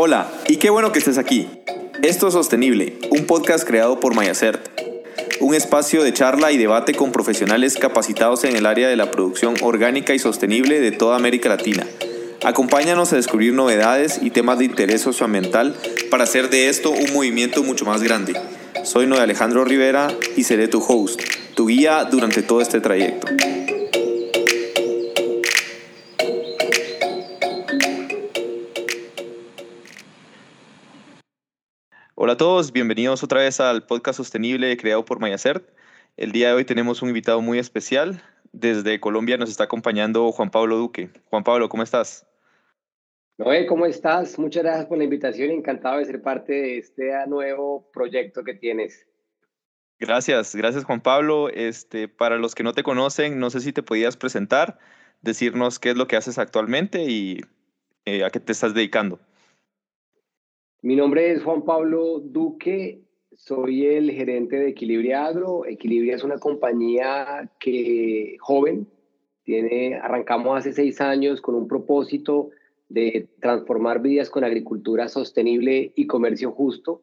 Hola, y qué bueno que estés aquí. Esto es Sostenible, un podcast creado por Mayacert, un espacio de charla y debate con profesionales capacitados en el área de la producción orgánica y sostenible de toda América Latina. Acompáñanos a descubrir novedades y temas de interés socioambiental para hacer de esto un movimiento mucho más grande. Soy Noé Alejandro Rivera y seré tu host, tu guía durante todo este trayecto. Todos, bienvenidos otra vez al podcast sostenible creado por Mayacert. El día de hoy tenemos un invitado muy especial. Desde Colombia nos está acompañando Juan Pablo Duque. Juan Pablo, ¿cómo estás? Noé, ¿cómo estás? Muchas gracias por la invitación. Encantado de ser parte de este nuevo proyecto que tienes. Gracias, gracias Juan Pablo. Este, para los que no te conocen, no sé si te podías presentar, decirnos qué es lo que haces actualmente y eh, a qué te estás dedicando. Mi nombre es Juan Pablo Duque, soy el gerente de Equilibria Agro. Equilibria es una compañía que joven, tiene, arrancamos hace seis años con un propósito de transformar vidas con agricultura sostenible y comercio justo.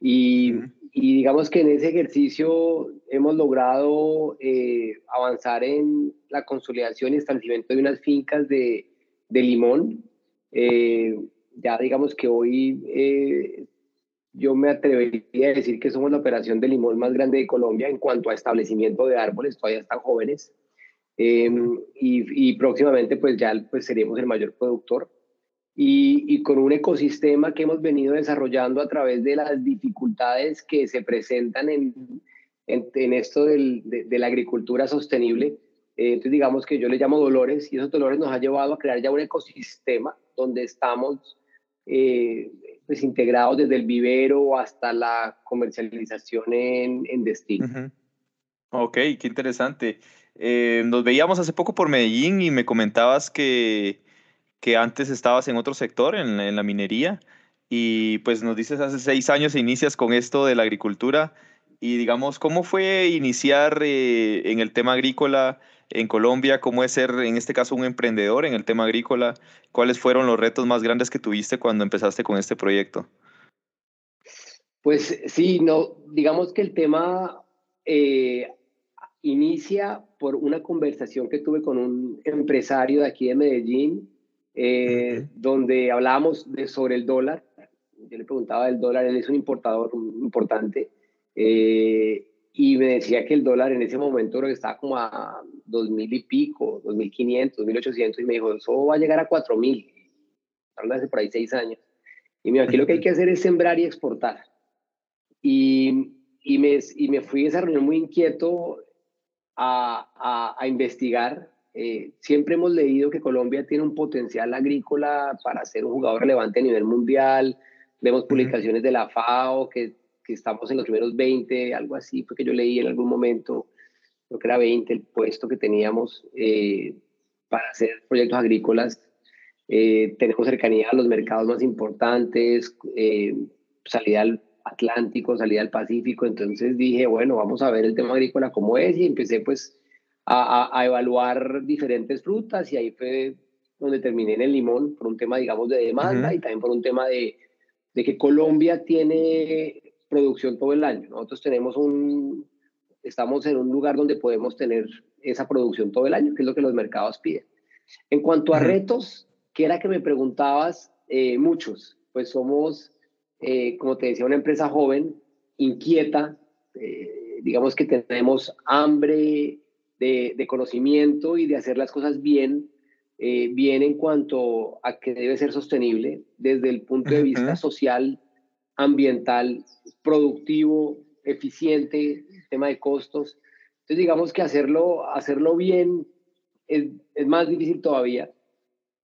Y, digamos que en ese ejercicio hemos logrado eh, avanzar en la consolidación y establecimiento de unas fincas de, de limón. Eh, ya digamos que hoy eh, yo me atrevería a decir que somos la operación de limón más grande de Colombia en cuanto a establecimiento de árboles, todavía están jóvenes. Em, y, próximamente pues ya pues seremos el mayor productor. Y, y, con un ecosistema que hemos venido desarrollando a través de las dificultades que se presentan en, en, esto del, de, la agricultura sostenible. Eh, entonces digamos que yo le llamo dolores y esos dolores nos ha llevado a crear ya un ecosistema donde estamos eh, pues integrados desde el vivero hasta la comercialización en, en destino. Ok, qué interesante. Eh, nos veíamos hace poco por Medellín y me comentabas que, que antes estabas en otro sector, en, en, la minería, y pues nos dices hace seis años inicias con esto de la agricultura y digamos, ¿cómo fue iniciar eh, en el tema agrícola? en Colombia, cómo es ser en este caso un emprendedor en el tema agrícola, cuáles fueron los retos más grandes que tuviste cuando empezaste con este proyecto. Pues sí, no, digamos que el tema eh, inicia por una conversación que tuve con un empresario de aquí de Medellín, eh, donde hablábamos de, sobre el dólar. Yo le preguntaba del dólar, él es un importador importante. Eh, y me decía que el dólar en ese momento estaba como a dos mil y pico, dos mil quinientos, mil ochocientos, y me dijo, eso va a llegar a cuatro mil, hace por ahí seis años. Y me dijo, aquí lo que hay que hacer es sembrar y exportar. Y, y, me, y me fui a esa reunión muy inquieto a, a, a investigar. Eh, siempre hemos leído que Colombia tiene un potencial agrícola para ser un jugador relevante a nivel mundial. Vemos publicaciones de la FAO que que estamos en los primeros 20, algo así, fue que yo leí en algún momento, creo que era 20 el puesto que teníamos eh, para hacer proyectos agrícolas. Eh, tenemos cercanía a los mercados más importantes, eh, salida al Atlántico, salida al Pacífico, entonces dije, bueno, vamos a ver el tema agrícola cómo es y empecé pues a, a, evaluar diferentes frutas y ahí fue donde terminé en el limón por un tema, digamos, de demanda y también por un tema de, de que Colombia tiene producción todo el año. Nosotros tenemos un, estamos en un lugar donde podemos tener esa producción todo el año, que es lo que los mercados piden. En cuanto a retos, que era que me preguntabas, eh, muchos, pues somos, eh, como te decía, una empresa joven, inquieta, eh, digamos que tenemos hambre de, de, conocimiento y de hacer las cosas bien, bien en cuanto a que debe ser sostenible desde el punto de vista social, ambiental, productivo, eficiente, tema de costos. Entonces, digamos que hacerlo, hacerlo bien es, más difícil todavía.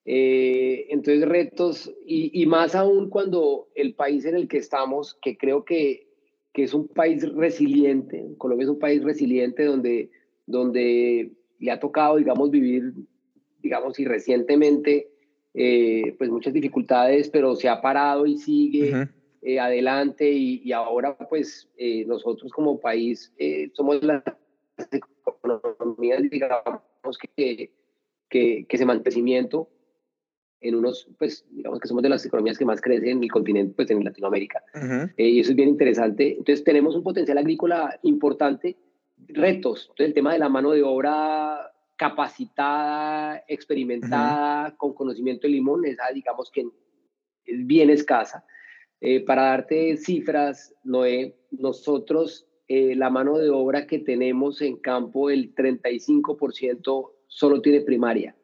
Eh, entonces, retos, y, más aún cuando el país en el que estamos, que creo que, es un país resiliente, Colombia es un país resiliente donde, donde le ha tocado, digamos, vivir, digamos, y recientemente, eh, pues muchas dificultades, pero se ha parado y sigue. Eh, adelante y, ahora pues eh, nosotros como país eh, somos las economías digamos que, que, que se mantenimiento en unos, pues digamos que somos de las economías que más crecen en el continente, pues en Latinoamérica. Eh, y eso es bien interesante. Entonces tenemos un potencial agrícola importante, retos. Entonces el tema de la mano de obra capacitada, experimentada, con conocimiento de limón, esa digamos que es bien escasa. Eh, para darte cifras, Noé, nosotros eh, la mano de obra que tenemos en campo, el 35% solo tiene primaria.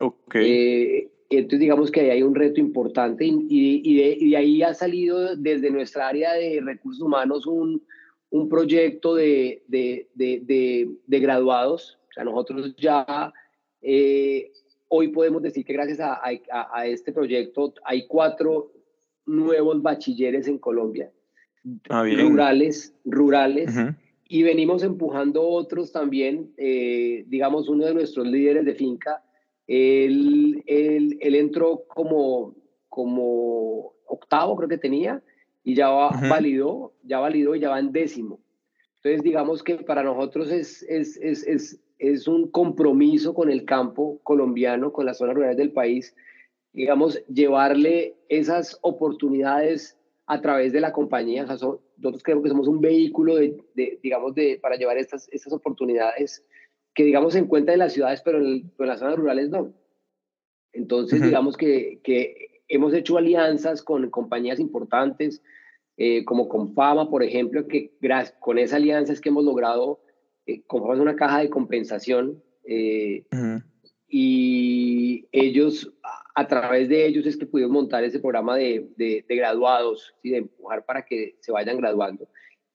Ok. Eh, entonces digamos que ahí hay un reto importante y, y, de, ahí ha salido desde nuestra área de recursos humanos un, un proyecto de, de, de, graduados. O sea, nosotros ya hoy podemos decir que gracias a, a, a, este proyecto hay cuatro nuevos bachilleres en Colombia, ah, rurales, rurales, y venimos empujando otros también, eh, digamos, uno de nuestros líderes de finca, él, él, él entró como, como octavo, creo que tenía, y ya validó, ya validó y ya va en décimo. Entonces, digamos que para nosotros es, es, es, es, es un compromiso con el campo colombiano, con las zonas rurales del país, digamos, llevarle esas oportunidades a través de la compañía. nosotros creemos que somos un vehículo, de, digamos, de, para llevar estas, estas oportunidades que, digamos, se encuentran en las ciudades, pero en, las zonas rurales no. Entonces, digamos que, que, hemos hecho alianzas con compañías importantes, eh, como con Fama, por ejemplo, que con esa alianza es que hemos logrado eh, comprar una caja de compensación eh, y ellos a través de ellos es que pudimos montar ese programa de, de, graduados, y de empujar para que se vayan graduando.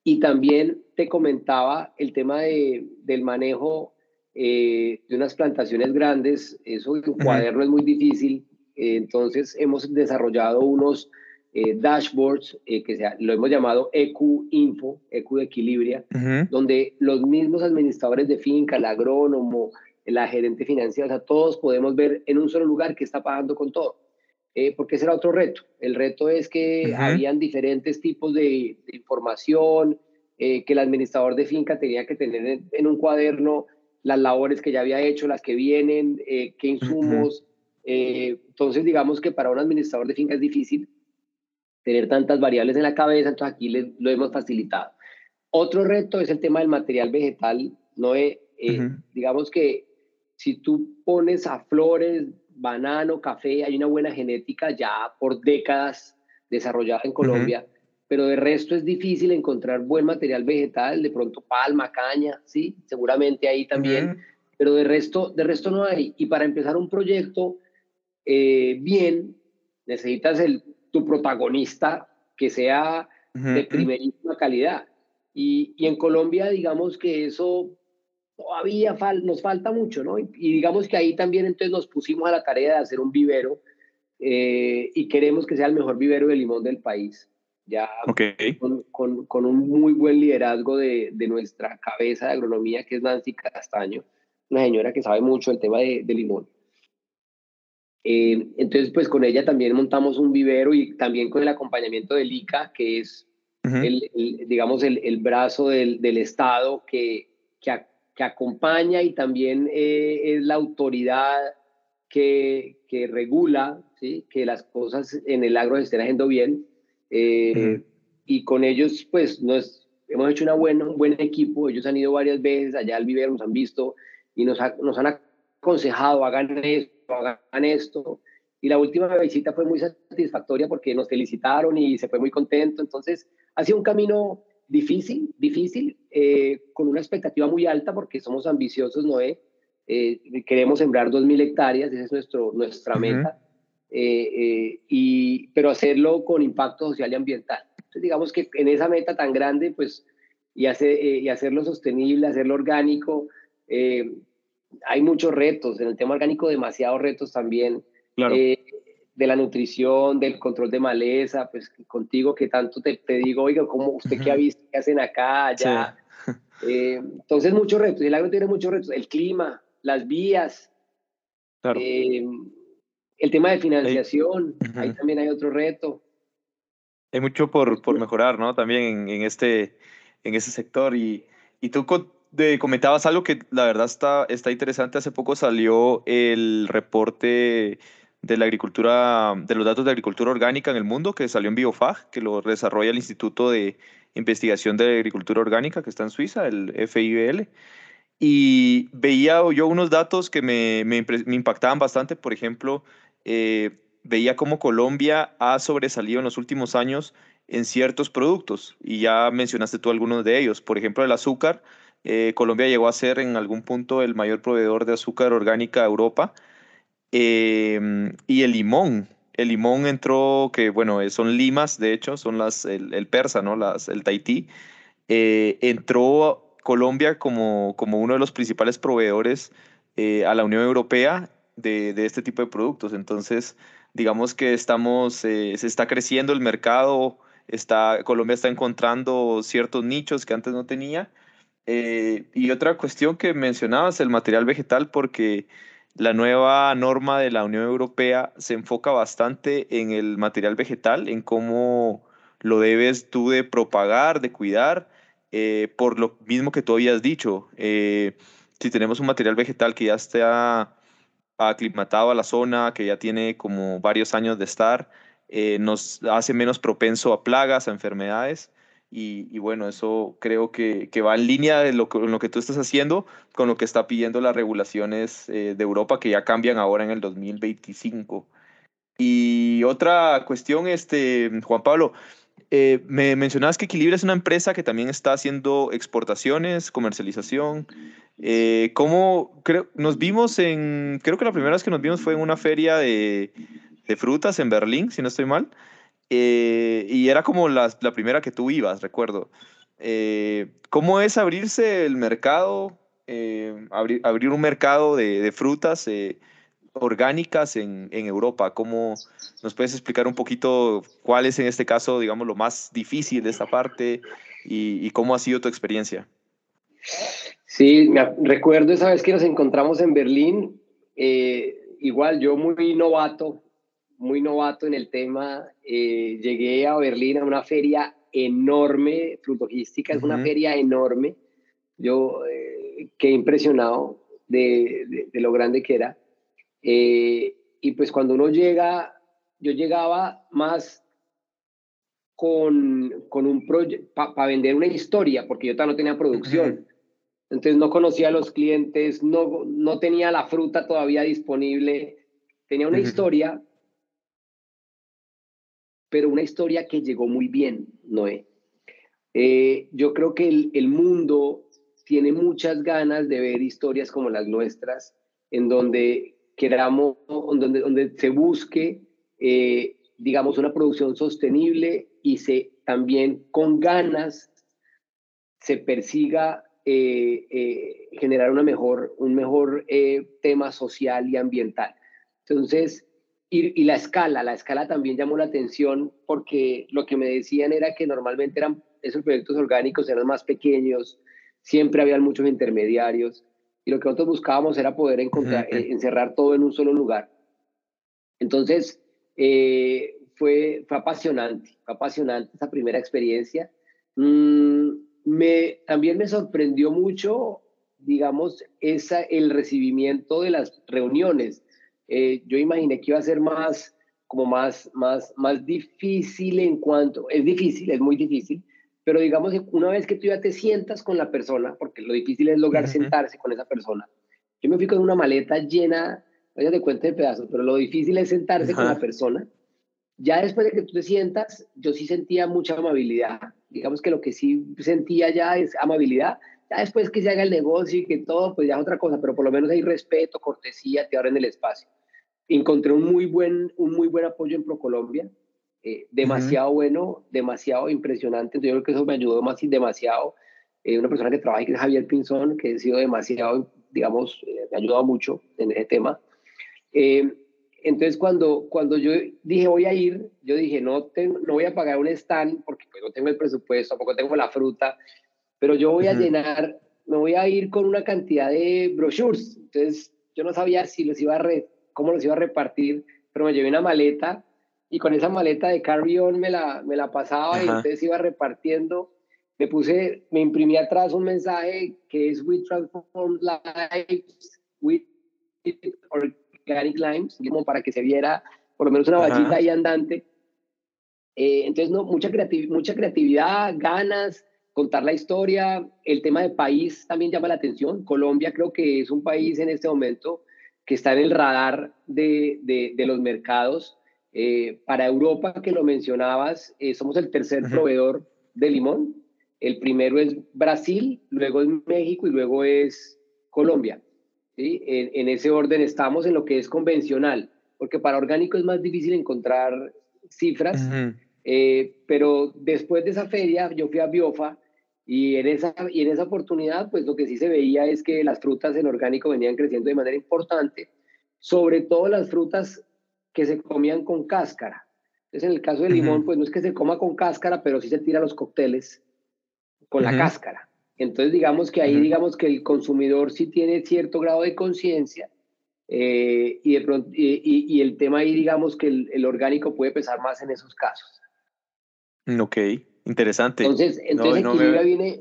Y también te comentaba el tema de, del manejo eh, de unas plantaciones grandes, eso en un cuaderno es muy difícil, eh, entonces hemos desarrollado unos eh, dashboards que sea, lo hemos llamado EQ Info, EQ de Equilibria, donde los mismos administradores de finca, el agrónomo, la gerente financiera, o sea, todos podemos ver en un solo lugar qué está pagando con todo. Eh, porque ese era otro reto. El reto es que habían diferentes tipos de, información, eh, que el administrador de finca tenía que tener en, un cuaderno las labores que ya había hecho, las que vienen, eh, qué insumos. entonces, digamos que para un administrador de finca es difícil tener tantas variables en la cabeza, entonces aquí lo hemos facilitado. Otro reto es el tema del material vegetal. No Digamos que si tú pones a flores, banano, café, hay una buena genética ya por décadas desarrollada en Colombia, pero de resto es difícil encontrar buen material vegetal, de pronto palma, caña, sí, seguramente ahí también, pero de resto, de resto no hay. Y para empezar un proyecto eh, bien, necesitas el, tu protagonista que sea de primerísima calidad. Y, y en Colombia, digamos que eso todavía nos falta mucho, ¿no? Y, digamos que ahí también entonces nos pusimos a la tarea de hacer un vivero eh, y queremos que sea el mejor vivero de limón del país. Ya con, con, con, un muy buen liderazgo de, de, nuestra cabeza de agronomía, que es Nancy Castaño, una señora que sabe mucho el tema de, de limón. Eh, entonces, pues con ella también montamos un vivero y también con el acompañamiento del ICA, que es, el, digamos, el, el brazo del, del Estado que, que, que acompaña y también eh, es la autoridad que, que regula ¿sí? que las cosas en el agro se estén haciendo bien. Eh, y con ellos, pues, nos, hemos hecho una buena, un buen equipo. Ellos han ido varias veces allá al vivero, nos han visto y nos, nos han aconsejado, hagan esto, hagan esto. Y la última visita fue muy satisfactoria porque nos felicitaron y se fue muy contento. Entonces, ha sido un camino difícil, difícil, eh, con una expectativa muy alta porque somos ambiciosos, Noé. Eh, queremos sembrar 2.000 hectáreas, esa es nuestro, nuestra meta, eh, y, pero hacerlo con impacto social y ambiental. Entonces, digamos que en esa meta tan grande, pues, y, hacer, y hacerlo sostenible, hacerlo orgánico, hay muchos retos, en el tema orgánico demasiados retos también. Claro de la nutrición, del control de maleza, pues contigo que tanto te, te digo, oiga, ¿cómo usted qué ha visto que hacen acá, allá? Eh, entonces, muchos retos, el agro tiene muchos retos, el clima, las vías, eh, el tema de financiación, ahí también hay otro reto. Hay mucho por, por mejorar, ¿no? También en, en, este, en este sector. Y, y tú comentabas algo que la verdad está, está interesante. Hace poco salió el reporte de la agricultura, de los datos de agricultura orgánica en el mundo, que salió en Biofag, que lo desarrolla el Instituto de Investigación de Agricultura Orgánica, que está en Suiza, el FIBL. Y veía yo unos datos que me, me, impactaban bastante, por ejemplo, eh, veía cómo Colombia ha sobresalido en los últimos años en ciertos productos, y ya mencionaste tú algunos de ellos, por ejemplo, el azúcar. Eh, Colombia llegó a ser en algún punto el mayor proveedor de azúcar orgánica a Europa Em, y el limón. El limón entró, que bueno, son limas, de hecho, son las, el, persa, ¿no? Las, el Tahití. Eh, entró Colombia como, como uno de los principales proveedores eh, a la Unión Europea de, de, este tipo de productos. Entonces, digamos que estamos, eh, se está creciendo el mercado, está, Colombia está encontrando ciertos nichos que antes no tenía. y otra cuestión que mencionabas, el material vegetal, porque la nueva norma de la Unión Europea se enfoca bastante en el material vegetal, en cómo lo debes tú de propagar, de cuidar, eh, por lo mismo que tú habías dicho. Eh, si tenemos un material vegetal que ya está aclimatado a la zona, que ya tiene como varios años de estar, eh, nos hace menos propenso a plagas, a enfermedades. Y, bueno, eso creo que, va en línea de lo, lo que tú estás haciendo con lo que está pidiendo las regulaciones eh, de Europa que ya cambian ahora en el 2025. Y otra cuestión, este, Juan Pablo, eh, me mencionabas que Equilibra es una empresa que también está haciendo exportaciones, comercialización. Eh, ¿Cómo creo, nos vimos en, creo que la primera vez que nos vimos fue en una feria de, de frutas en Berlín, si no estoy mal? Eh, y era como la, primera que tú ibas, recuerdo. Eh, ¿Cómo es abrirse el mercado, eh, abrir, un mercado de, frutas orgánicas en, Europa? ¿Cómo nos puedes explicar un poquito cuál es en este caso, digamos, lo más difícil de esta parte y, y cómo ha sido tu experiencia? Sí, me recuerdo esa vez que nos encontramos en Berlín, igual yo muy novato, muy novato en el tema. Eh, llegué a Berlín a una feria enorme, Frutojística es una feria enorme. Yo eh, quedé impresionado de, de, lo grande que era. Eh, y pues cuando uno llega, yo llegaba más con, con un proyecto, para vender una historia, porque yo todavía no tenía producción. Entonces no conocía a los clientes, no, no tenía la fruta todavía disponible, tenía una historia pero una historia que llegó muy bien, Noé. Eh, yo creo que el, mundo tiene muchas ganas de ver historias como las nuestras, en donde queramos, donde, donde se busque, eh, digamos, una producción sostenible y se también con ganas se persiga eh, generar una mejor, un mejor tema social y ambiental. Entonces, y, la escala, la escala también llamó la atención porque lo que me decían era que normalmente eran esos proyectos orgánicos eran más pequeños, siempre habían muchos intermediarios y lo que nosotros buscábamos era poder encontrar, eh, encerrar todo en un solo lugar. Entonces, eh, fue, fue apasionante, fue apasionante esa primera experiencia. Mm, me, también me sorprendió mucho, digamos, esa, el recibimiento de las reuniones eh, yo imaginé que iba a ser más, como más, más, más difícil en cuanto, es difícil, es muy difícil, pero digamos que una vez que tú ya te sientas con la persona, porque lo difícil es lograr sentarse con esa persona, yo me fui con una maleta llena, vaya de cuenta de pedazos, pero lo difícil es sentarse con la persona. Ya después de que tú te sientas, yo sí sentía mucha amabilidad. Digamos que lo que sí sentía ya es amabilidad, ya después que se haga el negocio y que todo, pues ya es otra cosa, pero por lo menos hay respeto, cortesía, te abren el espacio. Encontré un muy buen, un muy buen apoyo en ProColombia, eh, demasiado bueno, demasiado impresionante. Entonces, yo creo que eso me ayudó más y demasiado. Eh, una persona que trabaja que es Javier Pinzón, que ha sido demasiado, digamos, eh, me ha ayudado mucho en ese tema. entonces, cuando, cuando yo dije voy a ir, yo dije no, tengo, no voy a pagar un stand porque pues, no tengo el presupuesto, tampoco tengo la fruta, pero yo voy a llenar, me voy a ir con una cantidad de brochures. Entonces, yo no sabía si los iba a cómo los iba a repartir, pero me llevé una maleta y con esa maleta de carry-on me la, me la pasaba y entonces iba repartiendo. Me puse, me imprimí atrás un mensaje que es We Transform Lives with Organic Limes, como para que se viera por lo menos una vallita ahí andante. Eh, entonces, no, mucha, mucha creatividad, ganas, contar la historia. El tema de país también llama la atención. Colombia creo que es un país en este momento que está en el radar de, de, los mercados. Eh, para Europa, que lo mencionabas, eh, somos el tercer proveedor de limón. El primero es Brasil, luego es México y luego es Colombia. ¿sí? En, ese orden estamos en lo que es convencional, porque para orgánico es más difícil encontrar cifras, eh, pero después de esa feria yo fui a Biofa y en, esa, y en esa oportunidad pues lo que sí se veía es que las frutas en orgánico venían creciendo de manera importante, sobre todo las frutas que se comían con cáscara. Entonces en el caso del limón pues no es que se coma con cáscara, pero sí se tira los cócteles con la cáscara. Entonces, digamos que ahí, digamos que el consumidor sí tiene cierto grado de conciencia eh, y, y, el tema ahí, digamos que el, orgánico puede pesar más en esos casos. Ok, interesante. Entonces, entonces viene,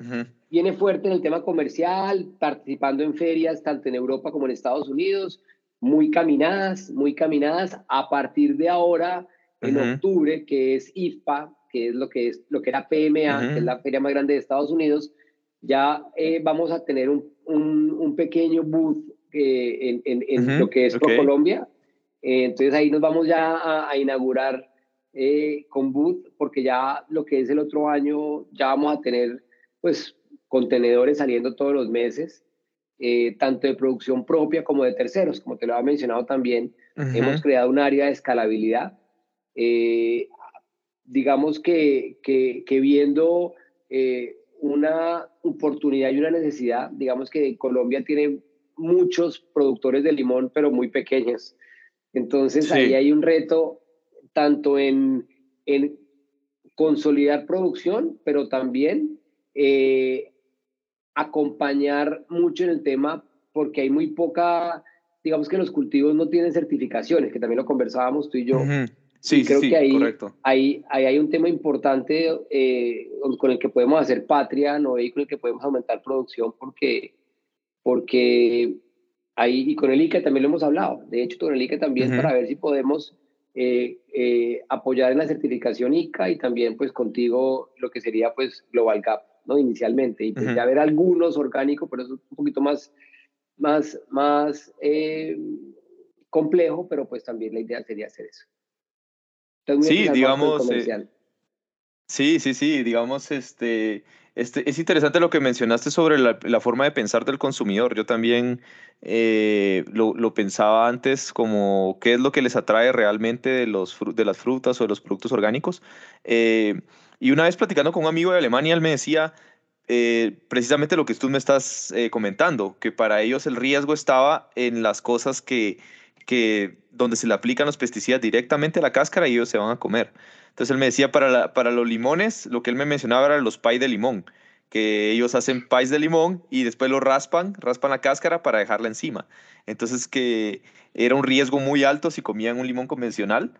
viene fuerte en el tema comercial, participando en ferias tanto en Europa como en Estados Unidos, muy caminadas, muy caminadas. A partir de ahora, en octubre, que es IFPA, que es lo que, es, lo que era PMA, que es la feria más grande de Estados Unidos, ya eh, vamos a tener un, un, pequeño booth eh, en, en, lo que es Colombia. Eh, entonces ahí nos vamos ya a, inaugurar con booth, porque ya lo que es el otro año, ya vamos a tener pues contenedores saliendo todos los meses, tanto de producción propia como de terceros, como te lo había mencionado también. Hemos creado un área de escalabilidad digamos que, que, viendo eh, una oportunidad y una necesidad, digamos que Colombia tiene muchos productores de limón, pero muy pequeños. Entonces ahí hay un reto tanto en, en consolidar producción, pero también eh, acompañar mucho en el tema porque hay muy poca, digamos que los cultivos no tienen certificaciones, que también lo conversábamos tú y yo. Sí, creo que ahí, correcto. Ahí, hay un tema importante eh, con el que podemos hacer patria, ¿no? y con el que podemos aumentar producción, porque, porque ahí, y con el ICA también lo hemos hablado, de hecho con el ICA también para ver si podemos eh, eh, apoyar en la certificación ICA y también pues contigo lo que sería pues Global Gap, ¿no? Inicialmente, y pues ya ver algunos orgánicos, pero eso es un poquito más, más, más complejo, pero pues también la idea sería hacer eso sí, digamos. Eh, sí, sí, sí, digamos, este, este, es interesante lo que mencionaste sobre la, forma de pensar del consumidor. Yo también eh, lo, pensaba antes como qué es lo que les atrae realmente de, las frutas o de los productos orgánicos. Eh, y una vez platicando con un amigo de Alemania, él me decía precisamente lo que tú me estás comentando, que para ellos el riesgo estaba en las cosas que que donde se le aplican los pesticidas directamente a la cáscara y ellos se van a comer. Entonces él me decía, para, para los limones, lo que él me mencionaba era los pay de limón, que ellos hacen pais de limón y después lo raspan, raspan la cáscara para dejarla encima. Entonces que era un riesgo muy alto si comían un limón convencional,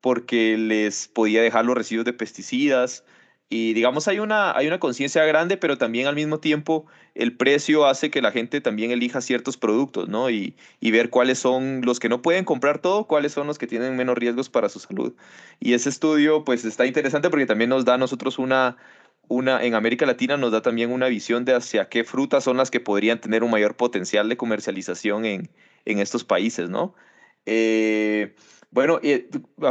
porque les podía dejar los residuos de pesticidas, y digamos, hay una, hay una conciencia grande, pero también al mismo tiempo el precio hace que la gente también elija ciertos productos, ¿no? Y, y, ver cuáles son los que no pueden comprar todo, cuáles son los que tienen menos riesgos para su salud. Y ese estudio, pues, está interesante porque también nos da a nosotros una, una, en América Latina nos da también una visión de hacia qué frutas son las que podrían tener un mayor potencial de comercialización en, en estos países, ¿no? Eh, bueno, eh,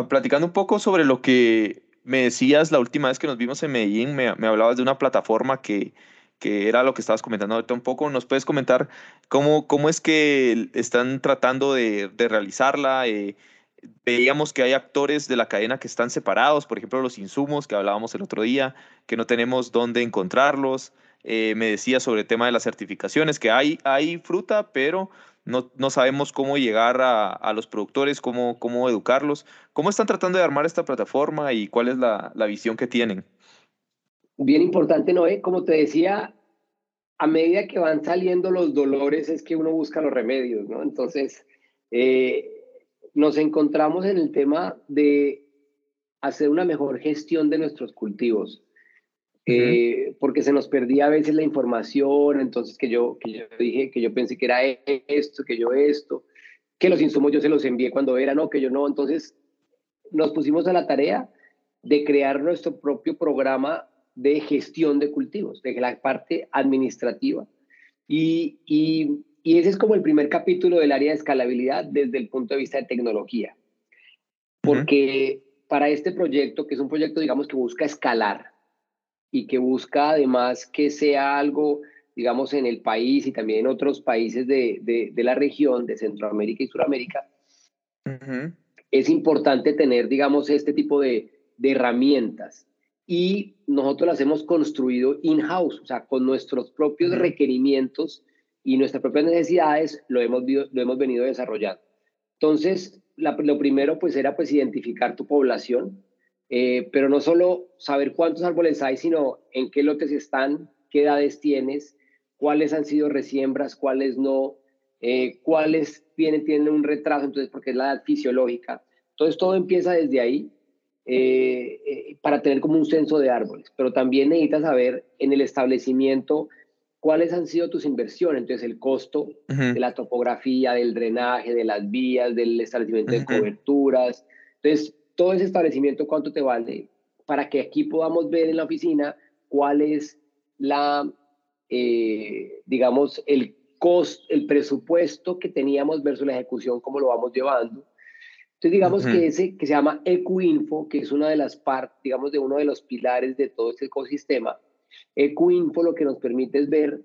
platicando un poco sobre lo que me decías la última vez que nos vimos en Medellín, me, hablabas de una plataforma que, que era lo que estabas comentando ahorita un poco. ¿Nos puedes comentar cómo, cómo es que están tratando de, de realizarla? Eh, veíamos que hay actores de la cadena que están separados, por ejemplo, los insumos que hablábamos el otro día, que no tenemos dónde encontrarlos. Eh, me decía sobre el tema de las certificaciones, que hay, hay fruta, pero no, no sabemos cómo llegar a, a, los productores, cómo, cómo educarlos. ¿Cómo están tratando de armar esta plataforma y cuál es la, la visión que tienen? Bien importante, Noé. Como te decía, a medida que van saliendo los dolores es que uno busca los remedios, ¿no? Entonces, eh, nos encontramos en el tema de hacer una mejor gestión de nuestros cultivos. Eh, porque se nos perdía a veces la información, entonces que yo, que yo dije, que yo pensé que era esto, que yo esto. que los insumos yo se los envié cuando era, no, que yo no. Entonces nos pusimos a la tarea de crear nuestro propio programa de gestión de cultivos, de la parte administrativa. Y, y, y ese es como el primer capítulo del área de escalabilidad desde el punto de vista de tecnología. Porque para este proyecto, que es un proyecto, digamos, que busca escalar y que busca además que sea algo, digamos, en el país y también en otros países de, de, la región, de Centroamérica y Suramérica, es importante tener, digamos, este tipo de, de herramientas. Y nosotros las hemos construido in-house, o sea, con nuestros propios requerimientos y nuestras propias necesidades lo hemos, lo hemos venido desarrollando. Entonces, lo primero pues era pues identificar tu población, eh, pero no solo saber cuántos árboles hay, sino en qué lotes están, qué edades tienes, cuáles han sido resiembras, cuáles no, eh, cuáles tienen, tienen un retraso, entonces porque es la edad fisiológica. Entonces todo empieza desde ahí eh, para tener como un censo de árboles, pero también necesitas saber en el establecimiento cuáles han sido tus inversiones, entonces el costo de la topografía, del drenaje, de las vías, del establecimiento de coberturas. Entonces, todo ese establecimiento, ¿cuánto te vale? Para que aquí podamos ver en la oficina cuál es la, eh, digamos, el costo, el presupuesto que teníamos versus la ejecución, cómo lo vamos llevando. Entonces, digamos que ese que se llama EcuInfo, que es una de las partes, digamos, de uno de los pilares de todo este ecosistema, EcuInfo lo que nos permite es ver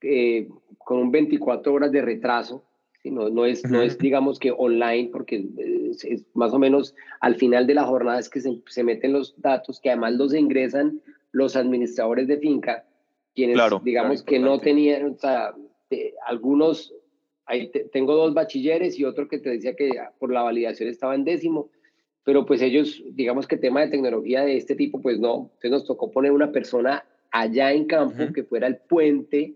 eh, con un 24 horas de retraso, no, no, es, no es, digamos que online, porque es, más o menos al final de la jornada es que se, se, meten los datos, que además los ingresan los administradores de finca, quienes digamos que no tenían, o sea, algunos, ahí tengo dos bachilleres y otro que te decía que por la validación estaba en décimo, pero pues ellos, digamos que tema de tecnología de este tipo, pues no, entonces nos tocó poner una persona allá en campo, que fuera el puente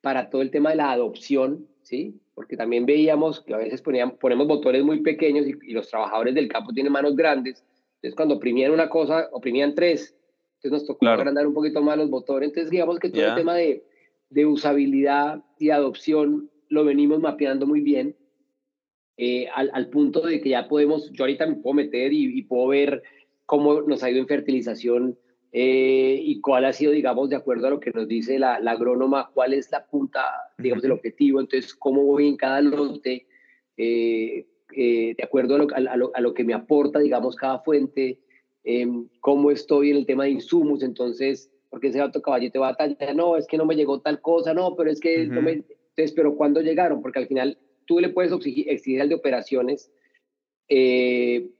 para todo el tema de la adopción, ¿sí? Porque también veíamos que a veces ponían, ponemos motores muy pequeños y, los trabajadores del campo tienen manos grandes, entonces cuando oprimían una cosa, oprimían tres, entonces nos tocó agrandar un poquito más los motores, entonces digamos que todo el tema de, de, usabilidad y adopción lo venimos mapeando muy bien, eh, al, al, punto de que ya podemos, yo ahorita me puedo meter y, y puedo ver cómo nos ha ido en fertilización eh, y cuál ha sido, digamos, de acuerdo a lo que nos dice la, la agrónoma, cuál es la punta, digamos, del objetivo, entonces, cómo voy en cada lote, eh, eh, de acuerdo a lo, a, lo, que me aporta, digamos, cada fuente, em, cómo estoy en el tema de insumos, entonces, porque ese auto caballete va a tal, no, es que no me llegó tal cosa, no, pero es que no me, entonces, pero ¿cuándo llegaron? Porque al final tú le puedes exigir, exigir al de operaciones, eh,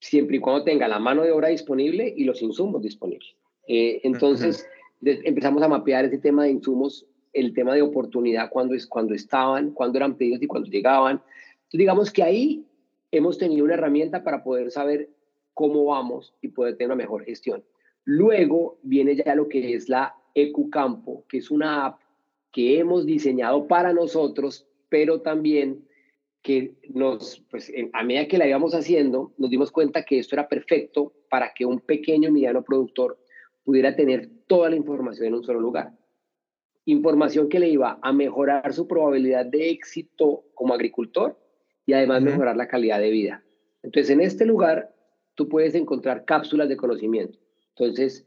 siempre y cuando tenga la mano de obra disponible y los insumos disponibles. Eh, entonces, empezamos a mapear ese tema de insumos, el tema de oportunidad, cuando, es, cuando estaban, cuando eran pedidos y cuando llegaban. Entonces, digamos que ahí hemos tenido una herramienta para poder saber cómo vamos y poder tener una mejor gestión. Luego viene ya lo que es la EcuCampo, que es una app que hemos diseñado para nosotros, pero también que nos, pues a medida que la íbamos haciendo, nos dimos cuenta que esto era perfecto para que un pequeño mediano productor pudiera tener toda la información en un solo lugar. Información que le iba a mejorar su probabilidad de éxito como agricultor y además mejorar la calidad de vida. Entonces, en este lugar, tú puedes encontrar cápsulas de conocimiento. Entonces,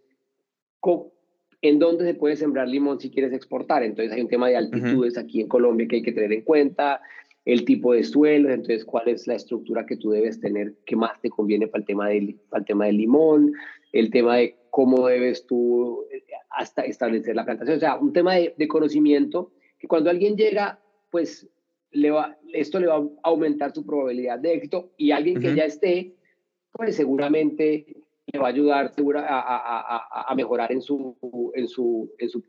¿en dónde se puede sembrar limón si quieres exportar? Entonces, hay un tema de altitudes aquí en Colombia que hay que tener en cuenta, el tipo de suelo, entonces cuál es la estructura que tú debes tener que más te conviene para el tema del, para el tema del limón, el tema de cómo debes tú eh, hasta establecer la plantación, o sea, un tema de, conocimiento que cuando alguien llega, pues le va, esto le va a aumentar su probabilidad de éxito y alguien que ya esté, pues seguramente le va a ayudar segura, a, a, a, mejorar en su, en, su, en su...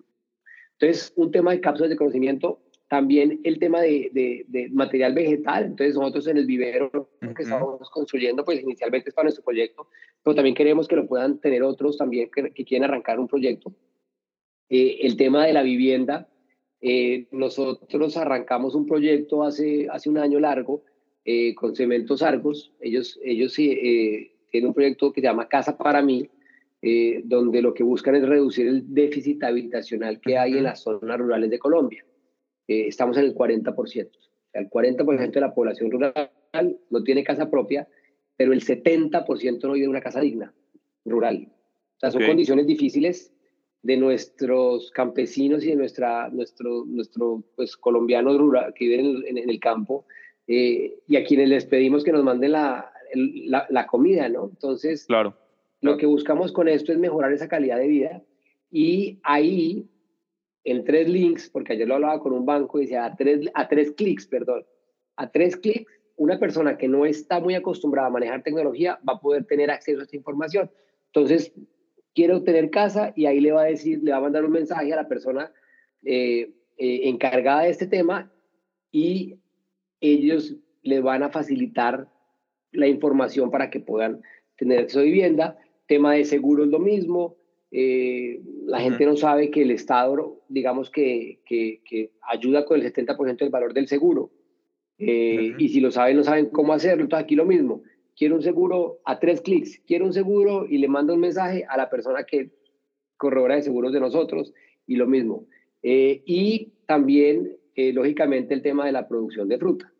Entonces, un tema de cápsulas de conocimiento también el tema de, de, material vegetal, entonces nosotros en el vivero que estamos construyendo, pues inicialmente es para nuestro proyecto, pero también queremos que lo puedan tener otros también que, que quieren arrancar un proyecto. Eh, el tema de la vivienda, eh, nosotros arrancamos un proyecto hace, hace un año largo eh, con Cementos Argos, ellos, ellos tienen un proyecto que se llama Casa para mí, donde lo que buscan es reducir el déficit habitacional que hay en las zonas rurales de Colombia. Eh, estamos en el 40%. el 40% de la población rural no tiene casa propia, pero el 70% no vive en una casa digna, rural. O sea, son condiciones difíciles de nuestros campesinos y de nuestra, nuestro, nuestro pues, colombianos rural, que viven en, el campo eh, y a quienes les pedimos que nos manden la, la, comida, ¿no? Entonces, claro, lo que buscamos con esto es mejorar esa calidad de vida y ahí, en tres links, porque ayer lo hablaba con un banco, decía a tres, a tres clics, perdón, a tres clics, una persona que no está muy acostumbrada a manejar tecnología va a poder tener acceso a esta información. Entonces, quiero tener casa y ahí le va a decir, le va a mandar un mensaje a la persona eh, eh, encargada de este tema y ellos le van a facilitar la información para que puedan tener a vivienda. Tema de seguros lo mismo. Eh, la gente no sabe que el Estado, digamos que, que, ayuda con el 70% del valor del seguro. Y si lo saben, no saben cómo hacerlo. Entonces aquí lo mismo quiero un seguro a tres clics, quiero un seguro y le mando un mensaje a la persona que corredora de seguros de nosotros y lo mismo. Eh, y también, eh, lógicamente, el tema de la producción de fruta.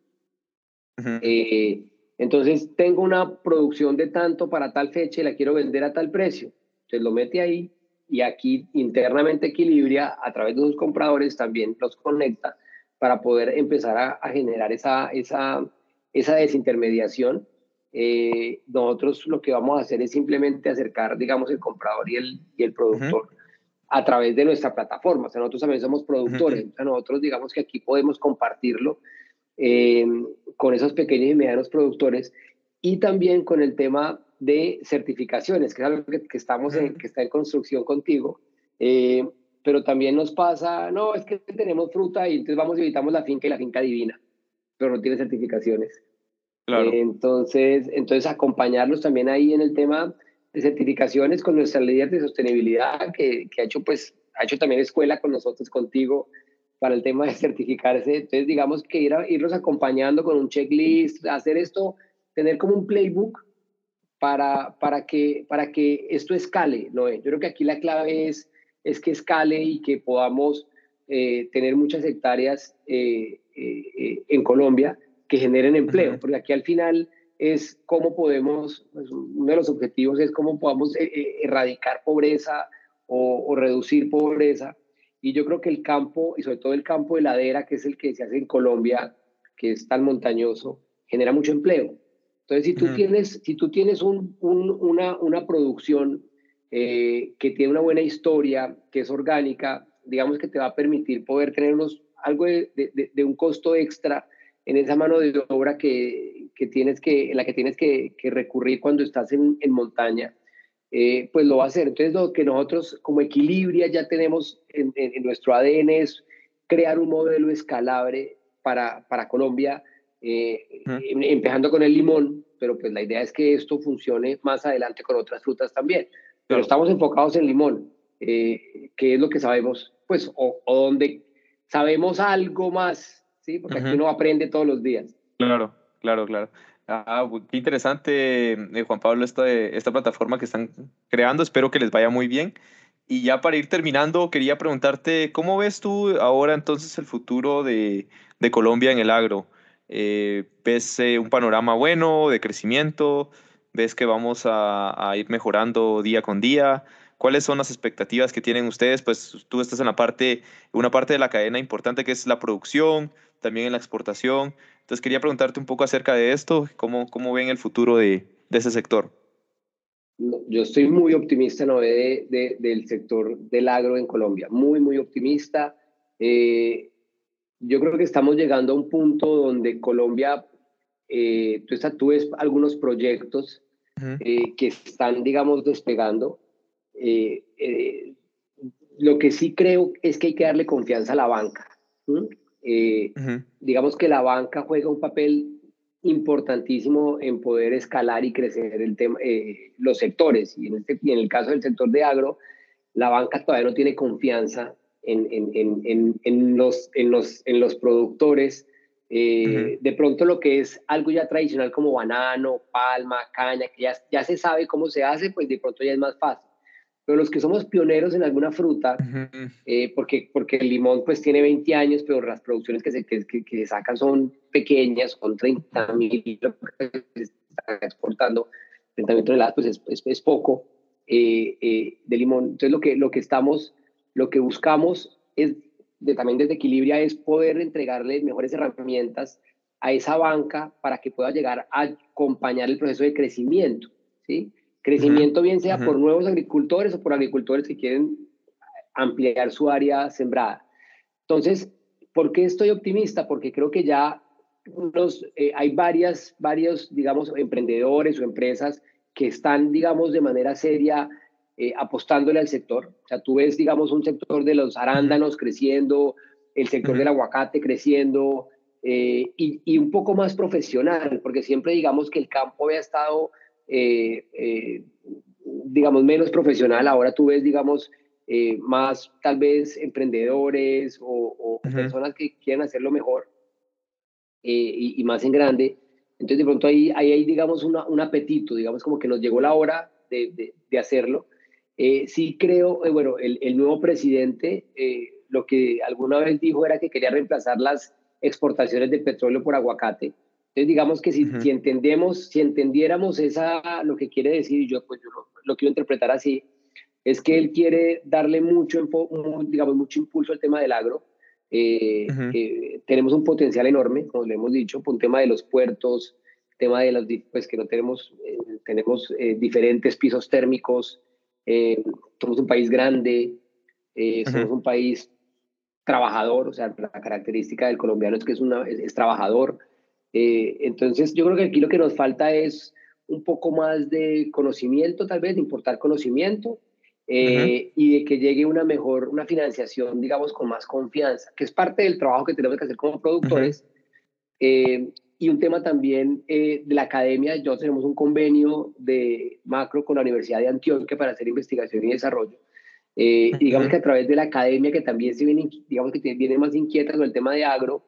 Eh, entonces, tengo una producción de tanto para tal fecha y la quiero vender a tal precio. Entonces, lo mete ahí y aquí internamente equilibria a través de sus compradores, también los conecta para poder empezar a, a generar esa, esa, esa desintermediación. Eh, nosotros lo que vamos a hacer es simplemente acercar, digamos, el comprador y el, y el productor a través de nuestra plataforma. O sea, nosotros también somos productores, nosotros digamos que aquí podemos compartirlo eh, con esos pequeños y medianos productores y también con el tema de certificaciones, que es algo que, estamos en, que está en construcción contigo. Eh, pero también nos pasa, no, es que tenemos fruta y entonces vamos y visitamos la finca y la finca divina, pero no tiene certificaciones. Entonces, entonces, acompañarlos también ahí en el tema de certificaciones con nuestra líder de sostenibilidad, que, que, ha, hecho, pues, ha hecho también escuela con nosotros, contigo, para el tema de certificarse. Entonces, digamos que ir a, irlos acompañando con un checklist, hacer esto, tener como un playbook para, para, que, para que esto escale. ¿no? Yo creo que aquí la clave es, es que escale y que podamos eh, tener muchas hectáreas eh, eh, en Colombia que generen empleo, porque aquí al final es cómo podemos, pues, uno de los objetivos es cómo podamos erradicar pobreza o, reducir pobreza. Y yo creo que el campo, y sobre todo el campo de ladera, que es el que se hace en Colombia, que es tan montañoso, genera mucho empleo. Entonces, si tú tienes, si tú tienes un, una, una, producción eh, que tiene una buena historia, que es orgánica, digamos que te va a permitir poder tener unos, algo de, de, de un costo extra en esa mano de obra que, que tienes que, la que tienes que, que recurrir cuando estás en, en montaña, eh, pues lo va a hacer. Entonces, lo que nosotros como Equilibria ya tenemos en, en, nuestro ADN es crear un modelo escalable para, para Colombia, eh, em, empezando con el limón, pero pues la idea es que esto funcione más adelante con otras frutas también. Pero estamos enfocados en limón, eh, que es lo que sabemos, pues, o, o donde sabemos algo más ¿sí? Porque aquí uno aprende todos los días. Claro, claro, claro. Ah, qué interesante, eh, Juan Pablo, esta, esta plataforma que están creando. Espero que les vaya muy bien. Y ya para ir terminando, quería preguntarte, ¿cómo ves tú ahora entonces el futuro de, de Colombia en el agro? Eh, ¿Ves eh, un panorama bueno de crecimiento? ¿Ves que vamos a, ir mejorando día con día? ¿Cuáles son las expectativas que tienen ustedes? Pues tú estás en la parte, una parte de la cadena importante que es la producción, también en la exportación. Entonces quería preguntarte un poco acerca de esto, cómo, cómo ven el futuro de, ese sector. Yo estoy muy optimista ¿no? de, del sector del agro en Colombia, muy, muy optimista. Eh, yo creo que estamos llegando a un punto donde Colombia, eh, tú, tú ves algunos proyectos eh, que están, digamos, despegando. lo que sí creo es que hay que darle confianza a la banca. Eh, digamos que la banca juega un papel importantísimo en poder escalar y crecer el tema, eh, los sectores. Y en, este, y en el caso del sector de agro, la banca todavía no tiene confianza en, en, en, en los, los, los, productores. Eh, de pronto lo que es algo ya tradicional como banano, palma, caña, que ya, ya se sabe cómo se hace, pues de pronto ya es más fácil. pero los que somos pioneros en alguna fruta, eh, porque, porque el limón pues tiene 20 años, pero las producciones que se, que, que sacan son pequeñas, son 30 mil que se exportando, 30 mil toneladas, pues es, es, poco eh, eh, de limón. Entonces lo que, lo que estamos, lo que buscamos es, de, también desde Equilibria, es poder entregarle mejores herramientas a esa banca para que pueda llegar a acompañar el proceso de crecimiento, ¿sí? Crecimiento bien sea por nuevos agricultores o por agricultores que quieren ampliar su área sembrada. Entonces, ¿por qué estoy optimista? Porque creo que ya eh, hay varias, varios, digamos, emprendedores o empresas que están, digamos, de manera seria eh, apostándole al sector. O sea, tú ves, digamos, un sector de los arándanos creciendo, el sector del aguacate creciendo, eh, y, y, un poco más profesional, porque siempre digamos que el campo había estado eh, digamos, menos profesional. Ahora tú ves, digamos, más tal vez emprendedores o, personas que quieren hacerlo mejor y, más en grande. Entonces, de pronto ahí, ahí hay, digamos, un apetito, digamos, como que nos llegó la hora de, de, hacerlo. Sí creo, bueno, el, el, nuevo presidente lo que alguna vez dijo era que quería reemplazar las exportaciones de petróleo por aguacate. Entonces, digamos que si, si, entendemos, si entendiéramos esa, lo que quiere decir, y yo pues yo lo, quiero interpretar así, es que él quiere darle mucho, digamos, mucho impulso al tema del agro. Eh, tenemos un potencial enorme, como le hemos dicho, por un tema de los puertos, tema de los, pues que no tenemos, eh, tenemos eh, diferentes pisos térmicos, somos un país grande, somos un país trabajador, o sea, la característica del colombiano es que es, una, es trabajador, eh, entonces, yo creo que aquí lo que nos falta es un poco más de conocimiento, tal vez, de importar conocimiento eh, y de que llegue una mejor, una financiación, digamos, con más confianza, que es parte del trabajo que tenemos que hacer como productores. Eh, y un tema también de la academia, yo tenemos un convenio de macro con la Universidad de Antioquia para hacer investigación y desarrollo. digamos que a través de la academia, que también se viene, digamos que viene más inquieta con el tema de agro,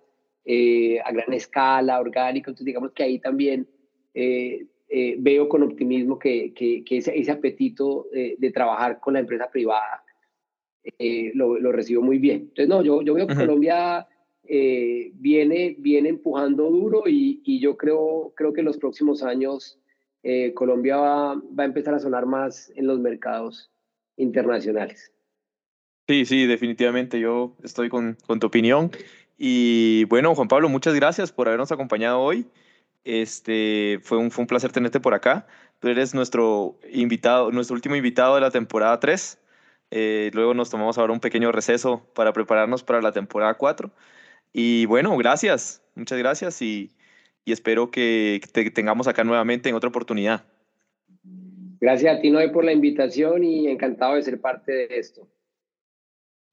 eh, a gran escala, orgánico, entonces digamos que ahí también eh, eh, veo con optimismo que, que, ese, apetito de trabajar con la empresa privada lo, lo, recibo muy bien. Entonces, no, yo, yo veo que Colombia viene, viene empujando duro y, yo creo, creo que en los próximos años Colombia va, va a empezar a sonar más en los mercados internacionales. Sí, sí, definitivamente yo estoy con, con tu opinión. Y bueno, Juan Pablo, muchas gracias por habernos acompañado hoy. Este, fue un, fue un placer tenerte por acá. Tú eres nuestro invitado, nuestro último invitado de la temporada 3. Eh, luego nos tomamos ahora un pequeño receso para prepararnos para la temporada 4. Y bueno, gracias, muchas gracias y, y espero que te tengamos acá nuevamente en otra oportunidad. Gracias a ti, Noé, por la invitación y encantado de ser parte de esto.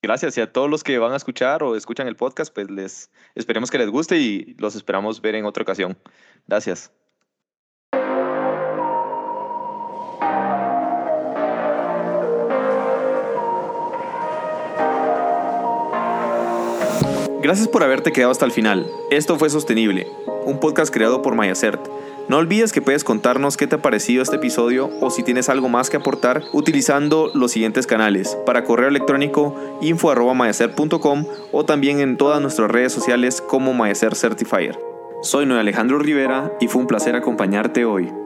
Gracias y a todos los que van a escuchar o escuchan el podcast, pues les esperemos que les guste y los esperamos ver en otra ocasión. Gracias. Gracias por haberte quedado hasta el final. Esto fue Sostenible, un podcast creado por Mayacert no olvides que puedes contarnos qué te ha parecido este episodio o si tienes algo más que aportar utilizando los siguientes canales. Para correo electrónico info.mayacer.com o también en todas nuestras redes sociales como Mayacer Certifier. Soy Noé Alejandro Rivera y fue un placer acompañarte hoy.